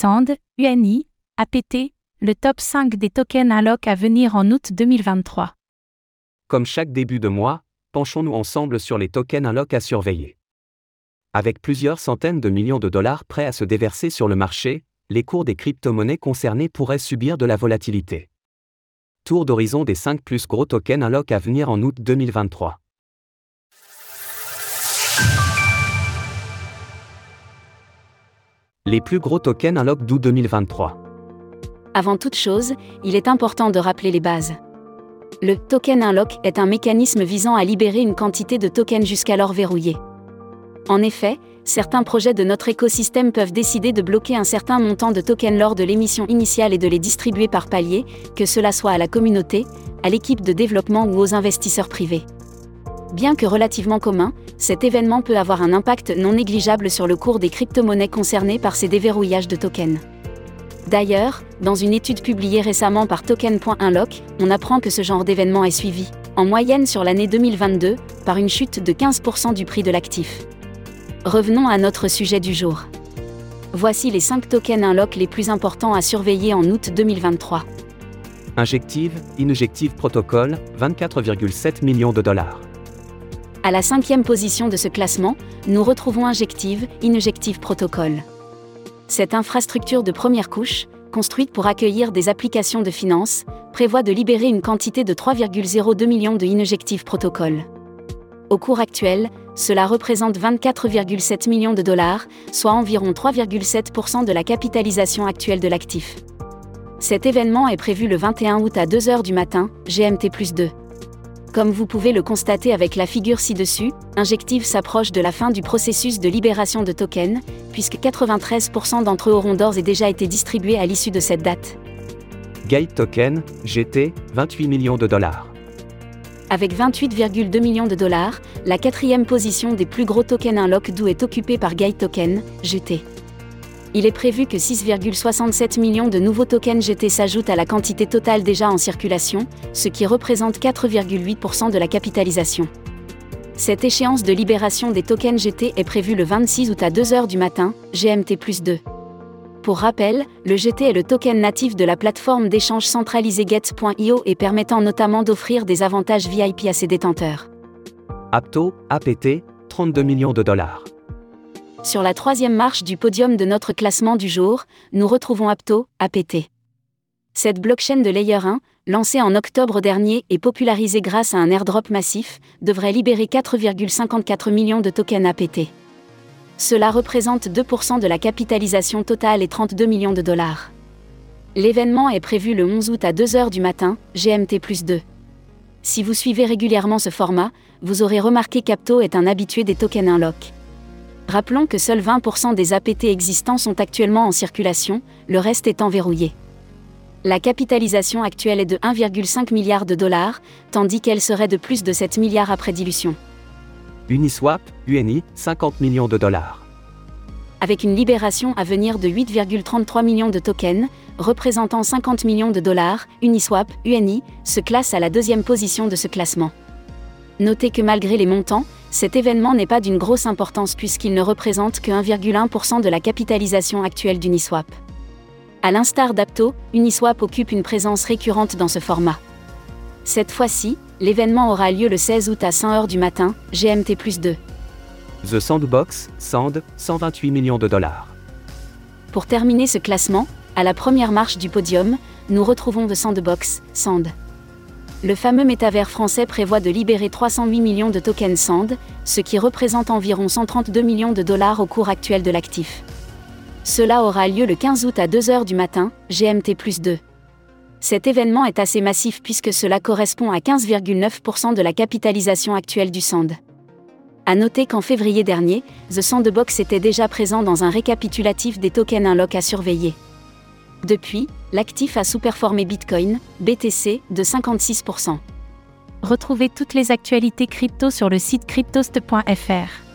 SAND, UNI, APT, le top 5 des tokens Unlock à venir en août 2023. Comme chaque début de mois, penchons-nous ensemble sur les tokens Unlock à surveiller. Avec plusieurs centaines de millions de dollars prêts à se déverser sur le marché, les cours des crypto-monnaies concernées pourraient subir de la volatilité. Tour d'horizon des 5 plus gros tokens Unlock à venir en août 2023. Les plus gros tokens Unlock d'août 2023. Avant toute chose, il est important de rappeler les bases. Le token unlock est un mécanisme visant à libérer une quantité de tokens jusqu'alors verrouillés. En effet, certains projets de notre écosystème peuvent décider de bloquer un certain montant de tokens lors de l'émission initiale et de les distribuer par palier, que cela soit à la communauté, à l'équipe de développement ou aux investisseurs privés. Bien que relativement commun, cet événement peut avoir un impact non négligeable sur le cours des crypto-monnaies concernées par ces déverrouillages de tokens. D'ailleurs, dans une étude publiée récemment par Token.unlock, on apprend que ce genre d'événement est suivi, en moyenne sur l'année 2022, par une chute de 15% du prix de l'actif. Revenons à notre sujet du jour. Voici les 5 tokens unlock les plus importants à surveiller en août 2023. Injective, Injective Protocol, 24,7 millions de dollars. À la cinquième position de ce classement, nous retrouvons Injective, Injective Protocol. Cette infrastructure de première couche, construite pour accueillir des applications de finance, prévoit de libérer une quantité de 3,02 millions de Injective Protocol. Au cours actuel, cela représente 24,7 millions de dollars, soit environ 3,7% de la capitalisation actuelle de l'actif. Cet événement est prévu le 21 août à 2h du matin, GMT plus 2. Comme vous pouvez le constater avec la figure ci-dessus, Injective s'approche de la fin du processus de libération de tokens, puisque 93% d'entre eux auront d'ores et déjà été distribués à l'issue de cette date. Gate Token, GT, 28 millions de dollars. Avec 28,2 millions de dollars, la quatrième position des plus gros tokens unlock d'où est occupée par Gate Token, GT. Il est prévu que 6,67 millions de nouveaux tokens GT s'ajoutent à la quantité totale déjà en circulation, ce qui représente 4,8% de la capitalisation. Cette échéance de libération des tokens GT est prévue le 26 août à 2h du matin, GMT plus 2. Pour rappel, le GT est le token natif de la plateforme d'échange centralisée Get.io et permettant notamment d'offrir des avantages VIP à ses détenteurs. Apto, APT, 32 millions de dollars. Sur la troisième marche du podium de notre classement du jour, nous retrouvons Apto, APT. Cette blockchain de Layer 1, lancée en octobre dernier et popularisée grâce à un airdrop massif, devrait libérer 4,54 millions de tokens APT. Cela représente 2% de la capitalisation totale et 32 millions de dollars. L'événement est prévu le 11 août à 2h du matin, GMT plus 2. Si vous suivez régulièrement ce format, vous aurez remarqué qu'Apto est un habitué des tokens Unlock. Rappelons que seuls 20% des APT existants sont actuellement en circulation, le reste étant verrouillé. La capitalisation actuelle est de 1,5 milliard de dollars, tandis qu'elle serait de plus de 7 milliards après dilution. Uniswap, UNI, 50 millions de dollars. Avec une libération à venir de 8,33 millions de tokens, représentant 50 millions de dollars, Uniswap, UNI, se classe à la deuxième position de ce classement. Notez que malgré les montants, cet événement n'est pas d'une grosse importance puisqu'il ne représente que 1,1% de la capitalisation actuelle d'Uniswap. À l'instar d'Apto, Uniswap occupe une présence récurrente dans ce format. Cette fois-ci, l'événement aura lieu le 16 août à 5h du matin, GMT plus 2. The Sandbox, Sand, 128 millions de dollars. Pour terminer ce classement, à la première marche du podium, nous retrouvons The Sandbox, Sand le fameux métavers français prévoit de libérer 308 millions de tokens SAND, ce qui représente environ 132 millions de dollars au cours actuel de l'actif. Cela aura lieu le 15 août à 2h du matin, GMT plus 2. Cet événement est assez massif puisque cela correspond à 15,9% de la capitalisation actuelle du SAND. À noter qu'en février dernier, The Sandbox était déjà présent dans un récapitulatif des tokens unlock à surveiller. Depuis, l'actif a sous-performé Bitcoin, BTC, de 56%. Retrouvez toutes les actualités crypto sur le site cryptost.fr.